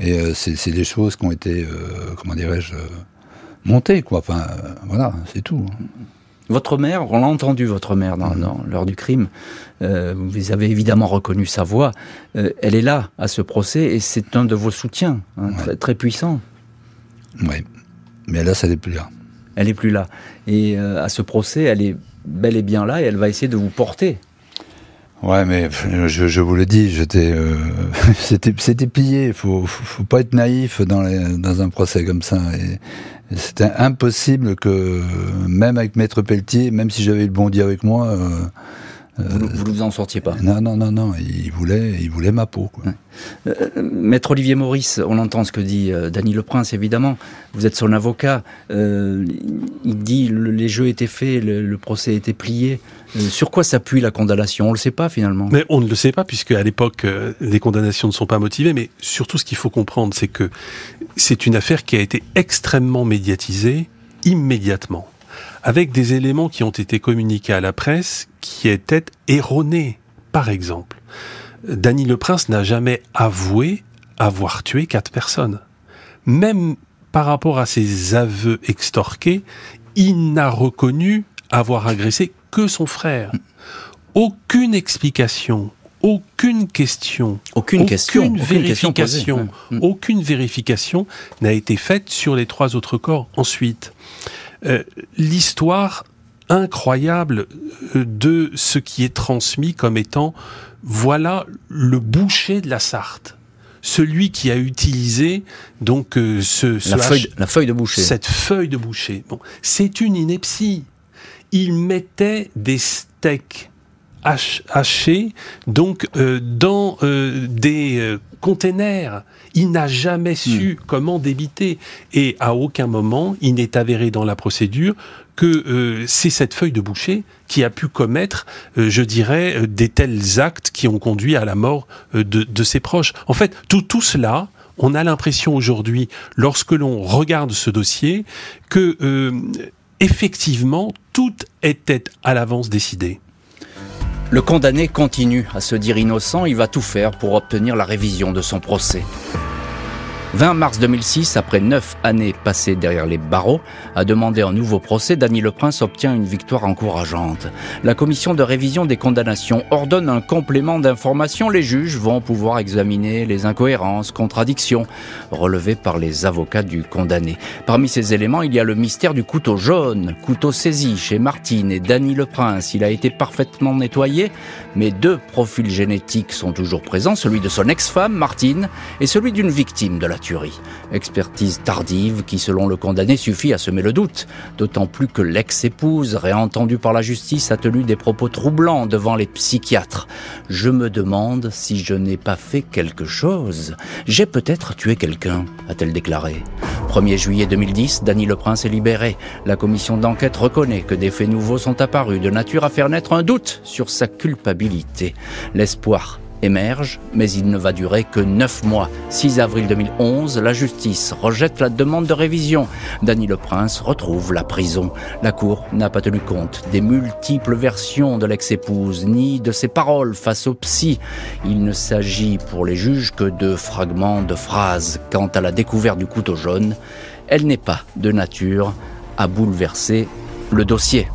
Et c'est des choses qui ont été, comment dirais-je, montées, quoi. Enfin, voilà, c'est tout. Votre mère, on l'a entendu, votre mère, dans, hmm. l'heure du crime. vous avez évidemment reconnu sa voix. elle est là, à ce procès, et c'est un de vos soutiens, hein, très, très puissant. Oui. Mais là, ça n'est plus là. Elle n'est plus là. Et euh, à ce procès, elle est bel et bien là et elle va essayer de vous porter. Ouais, mais je, vous le dis, j'étais, euh, c'était, c'était plié. Il faut, faut, pas être naïf dans, dans un procès comme ça. Et, c'était impossible que, même avec Maître Pelletier, même si j'avais le bondi avec moi, euh, vous ne vous en sortiez pas Non, non, non, non. Il voulait, il voulait ma peau. Euh, Maître Olivier Maurice, on entend ce que dit euh, Dany Le Prince, évidemment. Vous êtes son avocat. Euh, il dit le, les jeux étaient faits, le, procès était plié. sur quoi s'appuie la condamnation? On ne le sait pas finalement. Mais on ne le sait pas puisque à l'époque les condamnations ne sont pas motivées. Mais surtout, ce qu'il faut comprendre, c'est que c'est une affaire qui a été extrêmement médiatisée immédiatement avec des éléments qui ont été communiqués à la presse qui étaient erronés. Par exemple, Dany le Prince n'a jamais avoué avoir tué quatre personnes. Même par rapport à ses aveux extorqués, il n'a reconnu avoir agressé que son frère. Aucune explication, aucune question, aucune, question, aucune vérification, mm. aucune vérification n'a été faite sur les trois autres corps. Ensuite, euh, l'histoire incroyable euh, de ce qui est transmis comme étant voilà le boucher de la Sarthe celui qui a utilisé donc euh, ce, la, feuille, la, feuille, de boucher. Cette feuille de boucher. Bon, c'est une ineptie. Il mettait des steaks hachés donc euh, dans euh, des containers. Il n'a jamais su hmm. comment débiter et à aucun moment il n'est avéré dans la procédure que euh, c'est cette feuille de boucher qui a pu commettre, euh, je dirais, euh, des tels actes qui ont conduit à la mort de, ses proches. En fait, tout, tout cela, on a l'impression aujourd'hui, lorsque l'on regarde ce dossier, que effectivement, tout était à l'avance décidé. Le condamné continue à se dire innocent, il va tout faire pour obtenir la révision de son procès. 20 mars 2006, après neuf années passées derrière les barreaux, à demander un nouveau procès, Dany Le Prince obtient une victoire encourageante. La commission de révision des condamnations ordonne un complément d'information. Les juges vont pouvoir examiner les incohérences, contradictions relevées par les avocats du condamné. Parmi ces éléments, il y a le mystère du couteau jaune, couteau saisi chez Martine et Dany Le Prince. Il a été parfaitement nettoyé, mais deux profils génétiques sont toujours présents, celui de son ex-femme, Martine, et celui d'une victime de la Expertise tardive qui, selon le condamné, suffit à semer le doute, d'autant plus que l'ex-épouse, réentendue par la justice, a tenu des propos troublants devant les psychiatres. Je me demande si je n'ai pas fait quelque chose. J'ai peut-être tué quelqu'un, a-t-elle déclaré. 1er juillet 2010, Dany Le Prince est libéré. La commission d'enquête reconnaît que des faits nouveaux sont apparus de nature à faire naître un doute sur sa culpabilité. L'espoir émerge, mais il ne va durer que neuf mois. 6 avril 2011, la justice rejette la demande de révision. Dany Le Prince retrouve la prison. La Cour n'a pas tenu compte des multiples versions de l'ex-épouse, ni de ses paroles face au psy. Il ne s'agit pour les juges que de fragments de phrases. Quant à la découverte du couteau jaune, elle n'est pas de nature à bouleverser le dossier.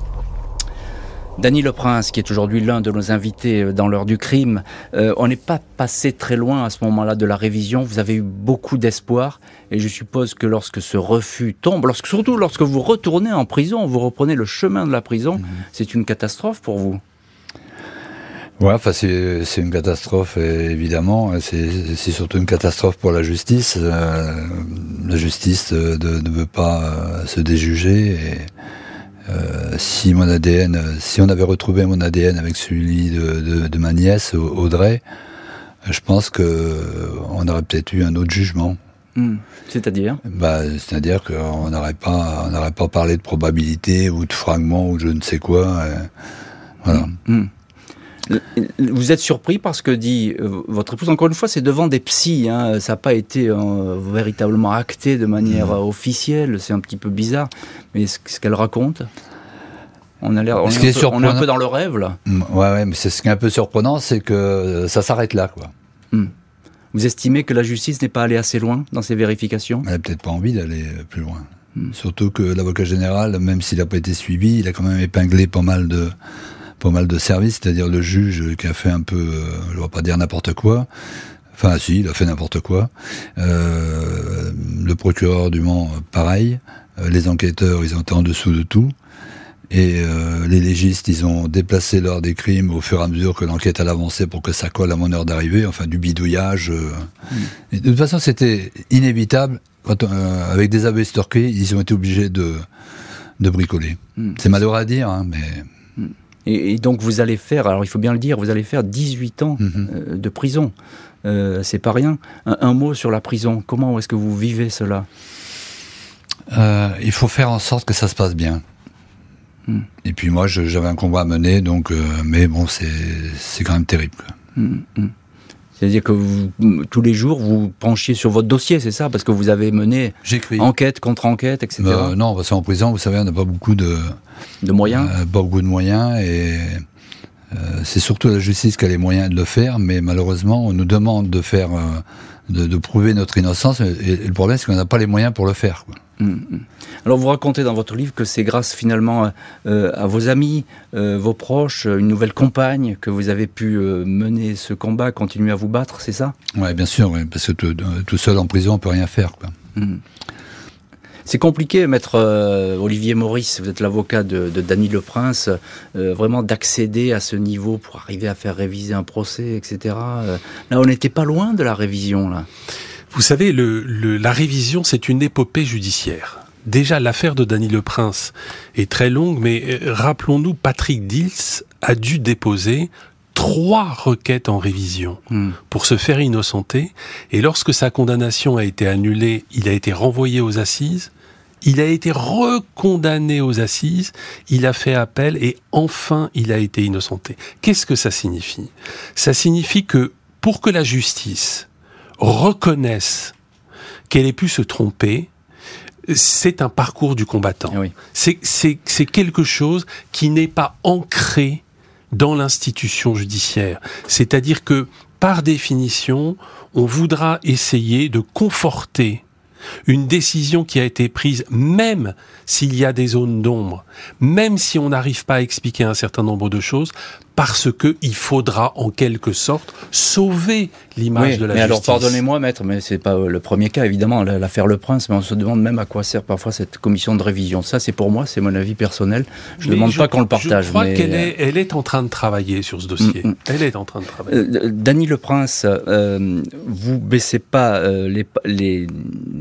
Dany Le Prince, qui est aujourd'hui l'un de nos invités euh, dans l'heure du crime, euh, on n'est pas passé très loin à ce moment-là de la révision. Vous avez eu beaucoup d'espoir et je suppose que lorsque ce refus tombe, lorsque, surtout lorsque vous retournez en prison, vous reprenez le chemin de la prison, mhm. c'est une catastrophe pour vous? Ouais, enfin c'est une catastrophe évidemment. C'est surtout une catastrophe pour la justice. Euh, la justice ne veut pas se déjuger et euh, si mon ADN, si on avait retrouvé mon ADN avec celui de, ma nièce Audrey, je pense que on aurait peut-être eu un autre jugement. Hmm. C'est-à-dire? Bah, C'est-à-dire qu'on n'aurait pas, on n'aurait pas parlé de probabilité ou de fragments ou je ne sais quoi. voilà. Hmm. Hmm. Vous êtes surpris parce que dit euh, votre épouse, encore une fois, c'est devant des psys, hein, ça n'a pas été euh, véritablement acté de manière euh, officielle, c'est un petit peu bizarre, mais ce, qu'elle raconte on, a l'air, on, est, un peu dans le rêve là. Mm, ouais, ouais mais c'est ce qui est un peu surprenant, c'est que ça s'arrête là, quoi. Mm. Vous estimez que la justice n'est pas allée assez loin dans ses vérifications? Elle n'a peut-être pas envie d'aller plus loin. Mm. Surtout que l'avocat général, même s'il n'a pas été suivi, il a quand même épinglé pas mal de, pas mal de services, c'est-à-dire le juge qui a fait un peu, euh, je ne vais pas dire n'importe quoi, Enfin, si, il a fait n'importe quoi. Euh, le procureur du Mans, pareil. Euh, les enquêteurs, ils ont été en dessous de tout. Et les légistes, ils ont déplacé l'heure des crimes au fur et à mesure que l'enquête allait avancer pour que ça colle à mon heure d'arrivée. Enfin, du bidouillage. Mm. de toute façon, c'était inévitable. Quand, avec des storquées, ils ont été obligés de, de bricoler. Mm. C'est malheureux à dire, hein, mais et, donc vous allez faire, alors il faut bien le dire, vous allez faire 18 ans mhm. euh, de prison. Euh, c'est pas rien. Un, mot sur la prison. Comment est-ce que vous vivez cela? Euh, Il faut faire en sorte que ça se passe bien. Hmm. Et puis moi, j'avais un combat à mener, donc, euh, mais bon, c'est quand même terrible. C'est-à-dire que vous, tous les jours, vous penchiez sur votre dossier, c'est ça Parce que vous avez mené enquête contre enquête, etc. non, parce qu'en prison, vous savez, on n'a pas beaucoup de, de moyens. Euh, pas beaucoup de moyens et euh, c'est surtout la justice qui a les moyens de le faire, mais malheureusement, on nous demande de faire euh, de, prouver notre innocence. Et, le problème, c'est qu'on n'a pas les moyens pour le faire. Mmh, mmh. Alors vous racontez dans votre livre que c'est grâce finalement euh, à vos amis, euh, vos proches, une nouvelle compagne que vous avez pu euh, mener ce combat, continuer à vous battre, c'est ça? Oui, bien sûr, parce que tout, seul en prison, on peut rien faire. Quoi. Mmh. C'est compliqué, maître Olivier Maurice, vous êtes l'avocat de, de Dany Le Prince, vraiment d'accéder à ce niveau pour arriver à faire réviser un procès, etc. là, on n'était pas loin de la révision, là. Vous savez, la révision, c'est une épopée judiciaire. Déjà, l'affaire de Dany Le Prince est très longue, mais euh, rappelons-nous, Patrick Dils a dû déposer trois requêtes en révision hmm. pour se faire innocenter. Et lorsque sa condamnation a été annulée, il a été renvoyé aux assises. Il a été recondamné aux assises, il a fait appel et enfin il a été innocenté. Qu'est-ce que ça signifie? Ça signifie que pour que la justice reconnaisse qu'elle ait pu se tromper, c'est un parcours du combattant. C'est quelque chose qui n'est pas ancré dans l'institution judiciaire. C'est-à-dire que, par définition, on voudra essayer de conforter une décision qui a été prise, même s'il y a des zones d'ombre, même si on n'arrive pas à expliquer un certain nombre de choses, parce que il faudra en quelque sorte sauver l'image de la mais justice. alors pardonnez-moi maître, mais c'est pas euh, le premier cas évidemment l'affaire Le Prince, mais on se demande même à quoi sert parfois cette commission de révision. Ça c'est pour moi, c'est mon avis personnel. Je ne demande pas qu'on le partage. Je crois qu'elle est, elle est en train de travailler sur ce dossier. Mm, mm. Elle est en train de travailler. Euh, Dany Le Prince, euh, vous baissez pas euh, les, les,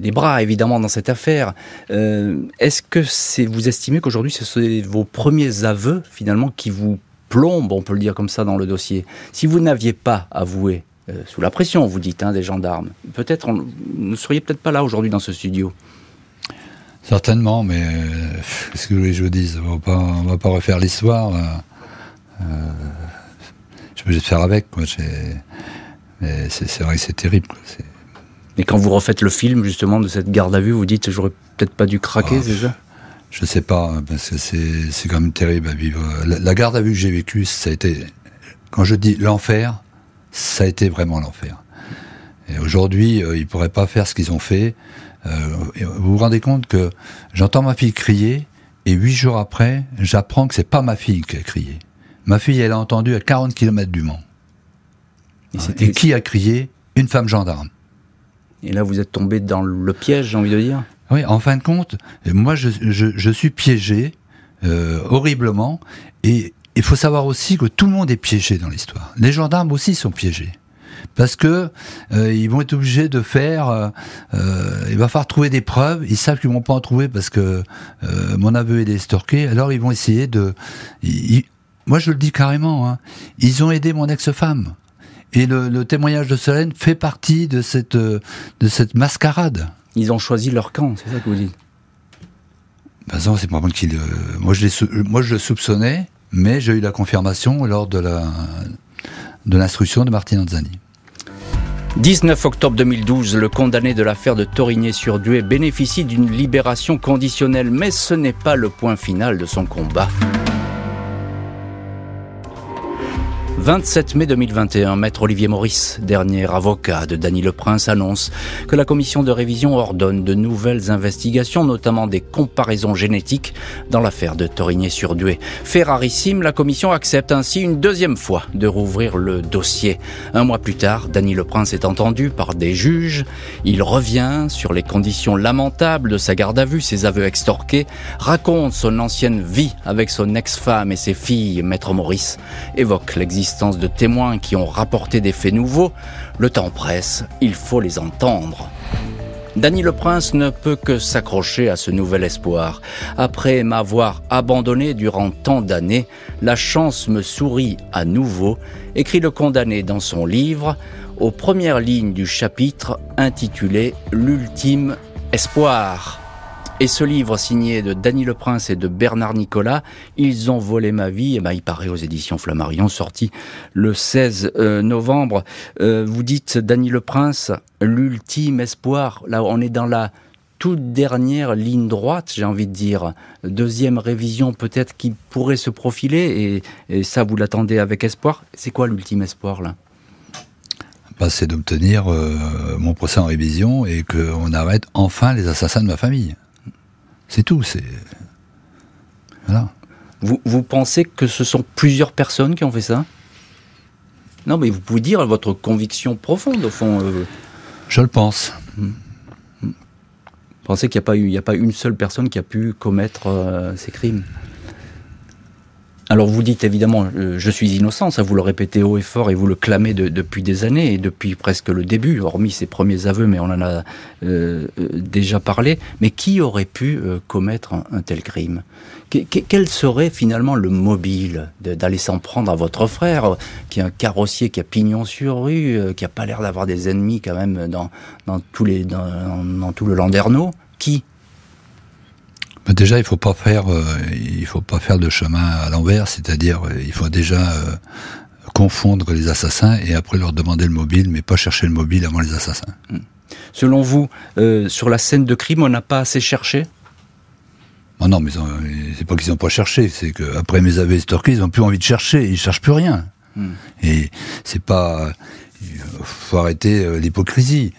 les, bras évidemment dans cette affaire. Est-ce que c'est vous estimez qu'aujourd'hui ce sont vos premiers aveux finalement qui vous plombe, on peut le dire comme ça, dans le dossier. Si vous n'aviez pas avoué, euh, sous la pression, vous dites, hein, des gendarmes, peut-être vous ne seriez peut-être pas là aujourd'hui dans ce studio. Certainement, mais euh, qu'est-ce que je vous dise? On ne va pas refaire l'histoire. Euh, je peux juste faire avec. Quoi. Mais c'est vrai que c'est terrible. Et quand vous refaites le film justement de cette garde à vue, vous dites j'aurais peut-être pas dû craquer, oh, c'est ça? Je sais pas, hein, parce que c'est quand même terrible à vivre. La, garde à vue que j'ai vécue, ça a été, quand je dis l'enfer, ça a été vraiment l'enfer. Et aujourd'hui, euh, ils pourraient pas faire ce qu'ils ont fait. Euh, vous vous rendez compte que j'entends ma fille crier, et huit jours après, j'apprends que c'est pas ma fille qui a crié. Ma fille, elle a entendu à 40 km du Mans. Et, et qui a crié? Une femme gendarme. Et là, vous êtes tombé dans le piège, j'ai envie de dire? Oui, en fin de compte, moi je, suis piégé euh, horriblement et il faut savoir aussi que tout le monde est piégé dans l'histoire. Les gendarmes aussi sont piégés parce que euh, ils vont être obligés de faire. Euh, il va falloir trouver des preuves. Ils savent qu'ils vont pas en trouver parce que mon aveu est estorqué. Alors ils vont essayer de. moi je le dis carrément. Hein, ils ont aidé mon ex-femme. Et le, témoignage de Solène fait partie de cette mascarade. Ils ont choisi leur camp, c'est ça que vous dites ben non, c'est pas moi qui le. Moi je, moi, je le soupçonnais, mais j'ai eu la confirmation lors de la de l'instruction de Martine Anzani. 19 octobre 2012, le condamné de l'affaire de Torigné-sur-Dué bénéficie d'une libération conditionnelle, mais ce n'est pas le point final de son combat. 27 mai 2021, maître Olivier Maurice, dernier avocat de Dany Le Prince, annonce que la commission de révision ordonne de nouvelles investigations, notamment des comparaisons génétiques dans l'affaire de Torigné-sur-Dué. Fait rarissime, la commission accepte ainsi une deuxième fois de rouvrir le dossier. Un mois plus tard, Dany Le Prince est entendu par des juges. Il revient sur les conditions lamentables de sa garde à vue, ses aveux extorqués, raconte son ancienne vie avec son ex-femme et ses filles, maître Maurice, évoque l'existence de témoins qui ont rapporté des faits nouveaux, le temps presse, il faut les entendre. Dany le Prince ne peut que s'accrocher à ce nouvel espoir. Après m'avoir abandonné durant tant d'années, la chance me sourit à nouveau, écrit le condamné dans son livre, aux premières lignes du chapitre intitulé L'ultime espoir. Et ce livre signé de Dany Le Prince et de Bernard Nicolas, Ils ont volé ma vie, et eh ben, il paraît aux éditions Flammarion, sorti le 16 euh, novembre. Euh, vous dites, Dany Le Prince, l'ultime espoir. Là, on est dans la toute dernière ligne droite, j'ai envie de dire. Deuxième révision peut-être qui pourrait se profiler, et, ça, vous l'attendez avec espoir. C'est quoi l'ultime espoir, là? Pas, c'est d'obtenir mon procès en révision et qu'on arrête enfin les assassins de ma famille. C'est tout. C'est voilà. Vous, vous pensez que ce sont plusieurs personnes qui ont fait ça? Non, mais vous pouvez dire votre conviction profonde au fond. Je le pense. Hmm. Hmm. Vous pensez qu'il n'y a, pas eu, a pas une seule personne qui a pu commettre ces crimes? Alors vous dites évidemment, euh, je suis innocent, ça vous le répétez haut et fort et vous le clamez depuis des années et depuis presque le début, hormis ses premiers aveux, mais on en a euh, euh, déjà parlé. Mais qui aurait pu commettre un, tel crime? Quel serait finalement le mobile d'aller s'en prendre à votre frère, qui est un carrossier qui a pignon sur rue, qui a pas l'air d'avoir des ennemis quand même dans, dans, dans tout le Landerneau? Qui? Déjà, il faut pas faire, euh, il faut pas faire de chemin à l'envers, c'est-à-dire, euh, il faut déjà euh, confondre les assassins et après leur demander le mobile, mais pas chercher le mobile avant les assassins. Hmm. Selon vous, sur la scène de crime, on n'a pas assez cherché? Oh Non, mais c'est pas qu'ils n'ont pas cherché, c'est qu'après mes aveux historiques, ils n'ont plus envie de chercher, ils cherchent plus rien. Hmm. Et c'est pas, faut arrêter l'hypocrisie.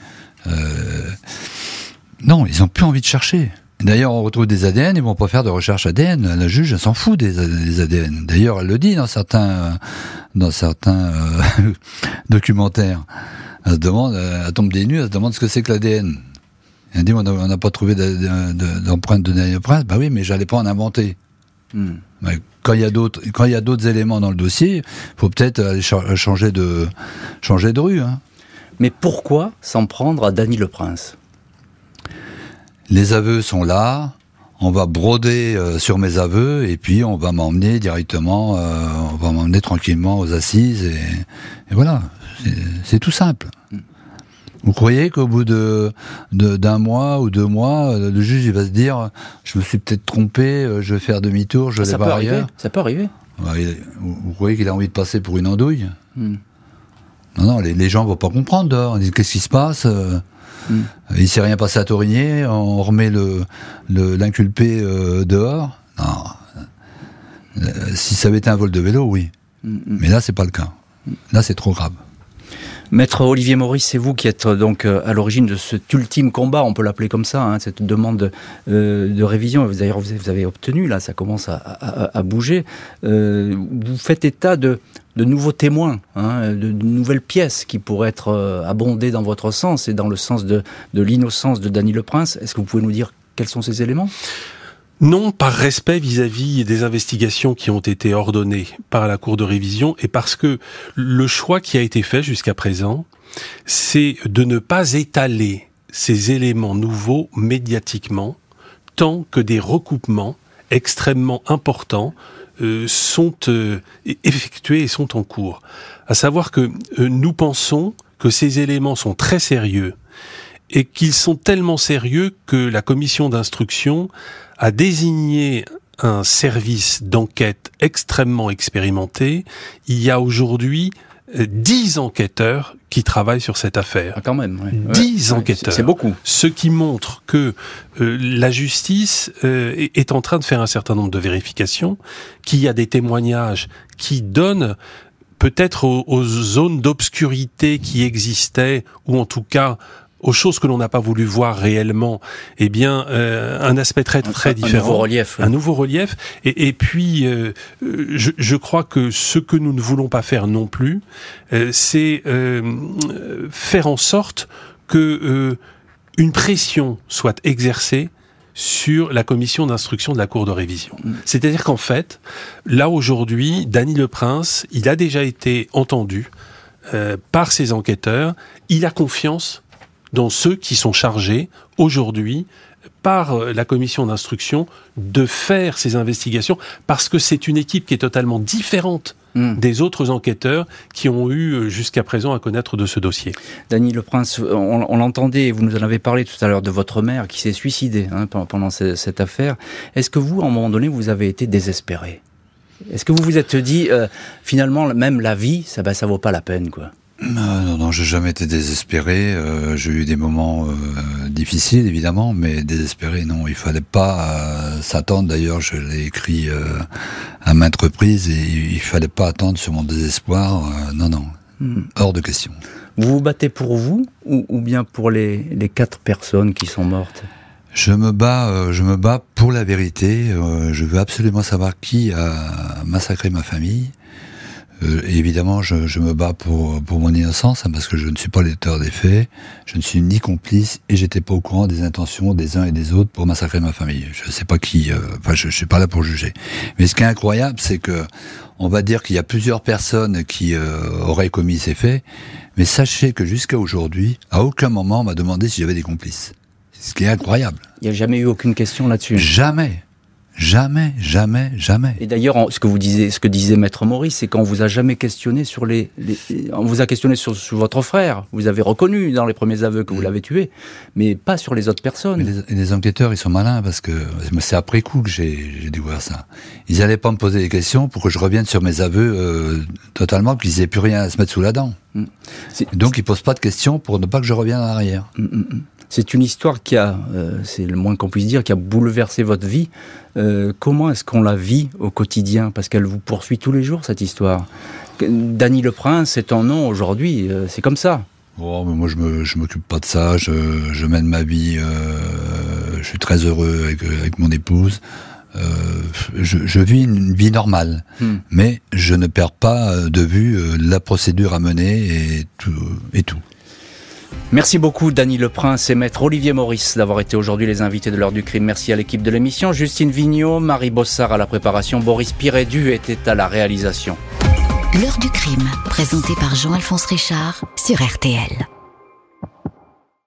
non, ils n'ont plus envie de chercher. D'ailleurs, on retrouve des ADN, ils vont pas faire de recherche ADN. La juge, s'en fout des, ADN. D'ailleurs, elle le dit dans certains, dans certains euh, documentaires. Elle se demande, elle tombe des nues, elle se demande ce que c'est que l'ADN. Elle dit, on n'a pas trouvé d'empreinte de, de, Prince. Bah oui, mais j'allais pas en inventer. Hmm. Quand il y a d'autres, quand il y a d'autres éléments dans le dossier, faut peut-être aller changer de, changer de rue. Hein. Mais pourquoi s'en prendre à Dany Le Prince? Les aveux sont là, on va broder euh, sur mes aveux et puis on va m'emmener directement, euh, on va m'emmener tranquillement aux assises et, voilà, c'est tout simple. Vous croyez qu'au bout de d'un mois ou deux mois, le juge il va se dire, je me suis peut-être trompé, euh, je vais faire demi-tour, je vais voir ailleurs. Ça peut arriver. vous, croyez qu'il a envie de passer pour une andouille hmm. Non, non, les, gens vont pas comprendre dehors. Ils disent qu'est-ce qui se passe Mm. Il s'est rien passé à Torigné, on remet le l'inculpé euh, dehors. Non. Euh, si ça avait été un vol de vélo, oui. Mm, mm. Mais là, c'est pas le cas. Là, c'est trop grave. Maître Olivier Maurice, c'est vous qui êtes donc à l'origine de cet ultime combat, on peut l'appeler comme ça, hein, cette demande de, révision. D'ailleurs, vous, vous avez obtenu, là, ça commence à, bouger. vous faites état de, de nouveaux témoins, hein, de, nouvelles pièces qui pourraient être euh, abondées dans votre sens et dans le sens de, l'innocence de Dany Le Prince. Est-ce que vous pouvez nous dire quels sont ces éléments? Non, par respect vis-à-vis des investigations qui ont été ordonnées par la Cour de révision et parce que le choix qui a été fait jusqu'à présent, c'est de ne pas étaler ces éléments nouveaux médiatiquement tant que des recoupements extrêmement importants euh, sont euh, effectués et sont en cours. À savoir que euh, nous pensons que ces éléments sont très sérieux et qu'ils sont tellement sérieux que la commission d'instruction a désigné un service d'enquête extrêmement expérimenté. Il y a aujourd'hui dix enquêteurs qui travaillent sur cette affaire. Ah, quand même. Dix enquêteurs. C'est beaucoup. Ce qui montre que euh, la justice euh, est en train de faire un certain nombre de vérifications, qu'il y a des témoignages qui donnent peut-être aux, zones d'obscurité qui existaient, ou en tout cas aux choses que l'on n'a pas voulu voir réellement, eh bien, euh, un aspect très très différent. Un nouveau relief. Un nouveau relief. Et, et puis, euh, je, je, crois que ce que nous ne voulons pas faire non plus, euh, c'est faire en sorte que une pression soit exercée sur la commission d'instruction de la Cour de révision. Mm. C'est-à-dire qu'en fait, là aujourd'hui, Dany Le Prince, il a déjà été entendu par ses enquêteurs, il a confiance dans ceux qui sont chargés aujourd'hui par euh, la commission d'instruction de faire ces investigations parce que c'est une équipe qui est totalement différente hmm. des autres enquêteurs qui ont eu euh, jusqu'à présent à connaître de ce dossier. Dany Le Prince, on, l'entendait, vous nous en avez parlé tout à l'heure de votre mère qui s'est suicidée hein, pendant cette affaire. Est-ce que vous, à un moment donné, vous avez été désespéré? Est-ce que vous vous êtes dit, euh, finalement, même la vie, ça, ben, ça vaut pas la peine, quoi? Non, non, j'ai jamais été désespéré. Euh, j'ai eu des moments euh, difficiles, évidemment, mais désespéré, non. Il fallait pas euh, s'attendre. D'ailleurs, je l'ai écrit à maintes reprises et il fallait pas attendre sur mon désespoir. non, non, hmm. hors de question. Vous vous battez pour vous ou, bien pour les, les, quatre personnes qui sont mortes? Je me bats, je me bats pour la vérité. Je veux absolument savoir qui a massacré ma famille. Euh, évidemment, je, je, me bats pour, pour mon innocence, hein, parce que je ne suis pas l'auteur des faits, je ne suis ni complice, et j'étais pas au courant des intentions des uns et des autres pour massacrer ma famille. Je ne sais pas qui, euh, enfin, je, je suis pas là pour juger. Mais ce qui est incroyable, c'est que on va dire qu'il y a plusieurs personnes qui euh, auraient commis ces faits, mais sachez que jusqu'à aujourd'hui, à aucun moment on m'a demandé si j'avais des complices. Ce qui est incroyable. Il n'y a jamais eu aucune question là-dessus. Jamais. Jamais, jamais, jamais. Et d'ailleurs, ce que vous disiez, ce que disait Maître Maurice, c'est qu'on vous a jamais questionné sur les, on vous a questionné sur, votre frère. Vous avez reconnu dans les premiers aveux que vous l'avez tué, mais pas sur les autres personnes. Les, les, enquêteurs, ils sont malins parce que c'est après coup que j'ai découvert ça. Ils n'allaient pas me poser des questions pour que je revienne sur mes aveux euh, totalement, qu'ils n'aient plus rien à se mettre sous la dent. Mm. Donc ils posent pas de questions pour ne pas que je revienne en arrière. Mm, mm, c'est une histoire qui a, euh, c'est le moins qu'on puisse dire, qui a bouleversé votre vie. Euh, comment est-ce qu'on la vit au quotidien? Parce qu'elle vous poursuit tous les jours, cette histoire. Dany le Prince, c'est ton nom aujourd'hui, euh, c'est comme ça. Oh, mais moi, je je m'occupe pas de ça. Je, je mène ma vie. je suis très heureux avec, avec mon épouse. Je, je, vis une vie normale, hmm. mais je ne perds pas de vue la procédure à mener et tout. Et tout. Merci beaucoup Dany Leprince et maître Olivier Maurice d'avoir été aujourd'hui les invités de l'heure du crime. Merci à l'équipe de l'émission, Justine Vignot, Marie Bossard à la préparation, Boris Pirédu était à la réalisation. L'heure du crime, présenté par Jean-Alphonse Richard sur RTL.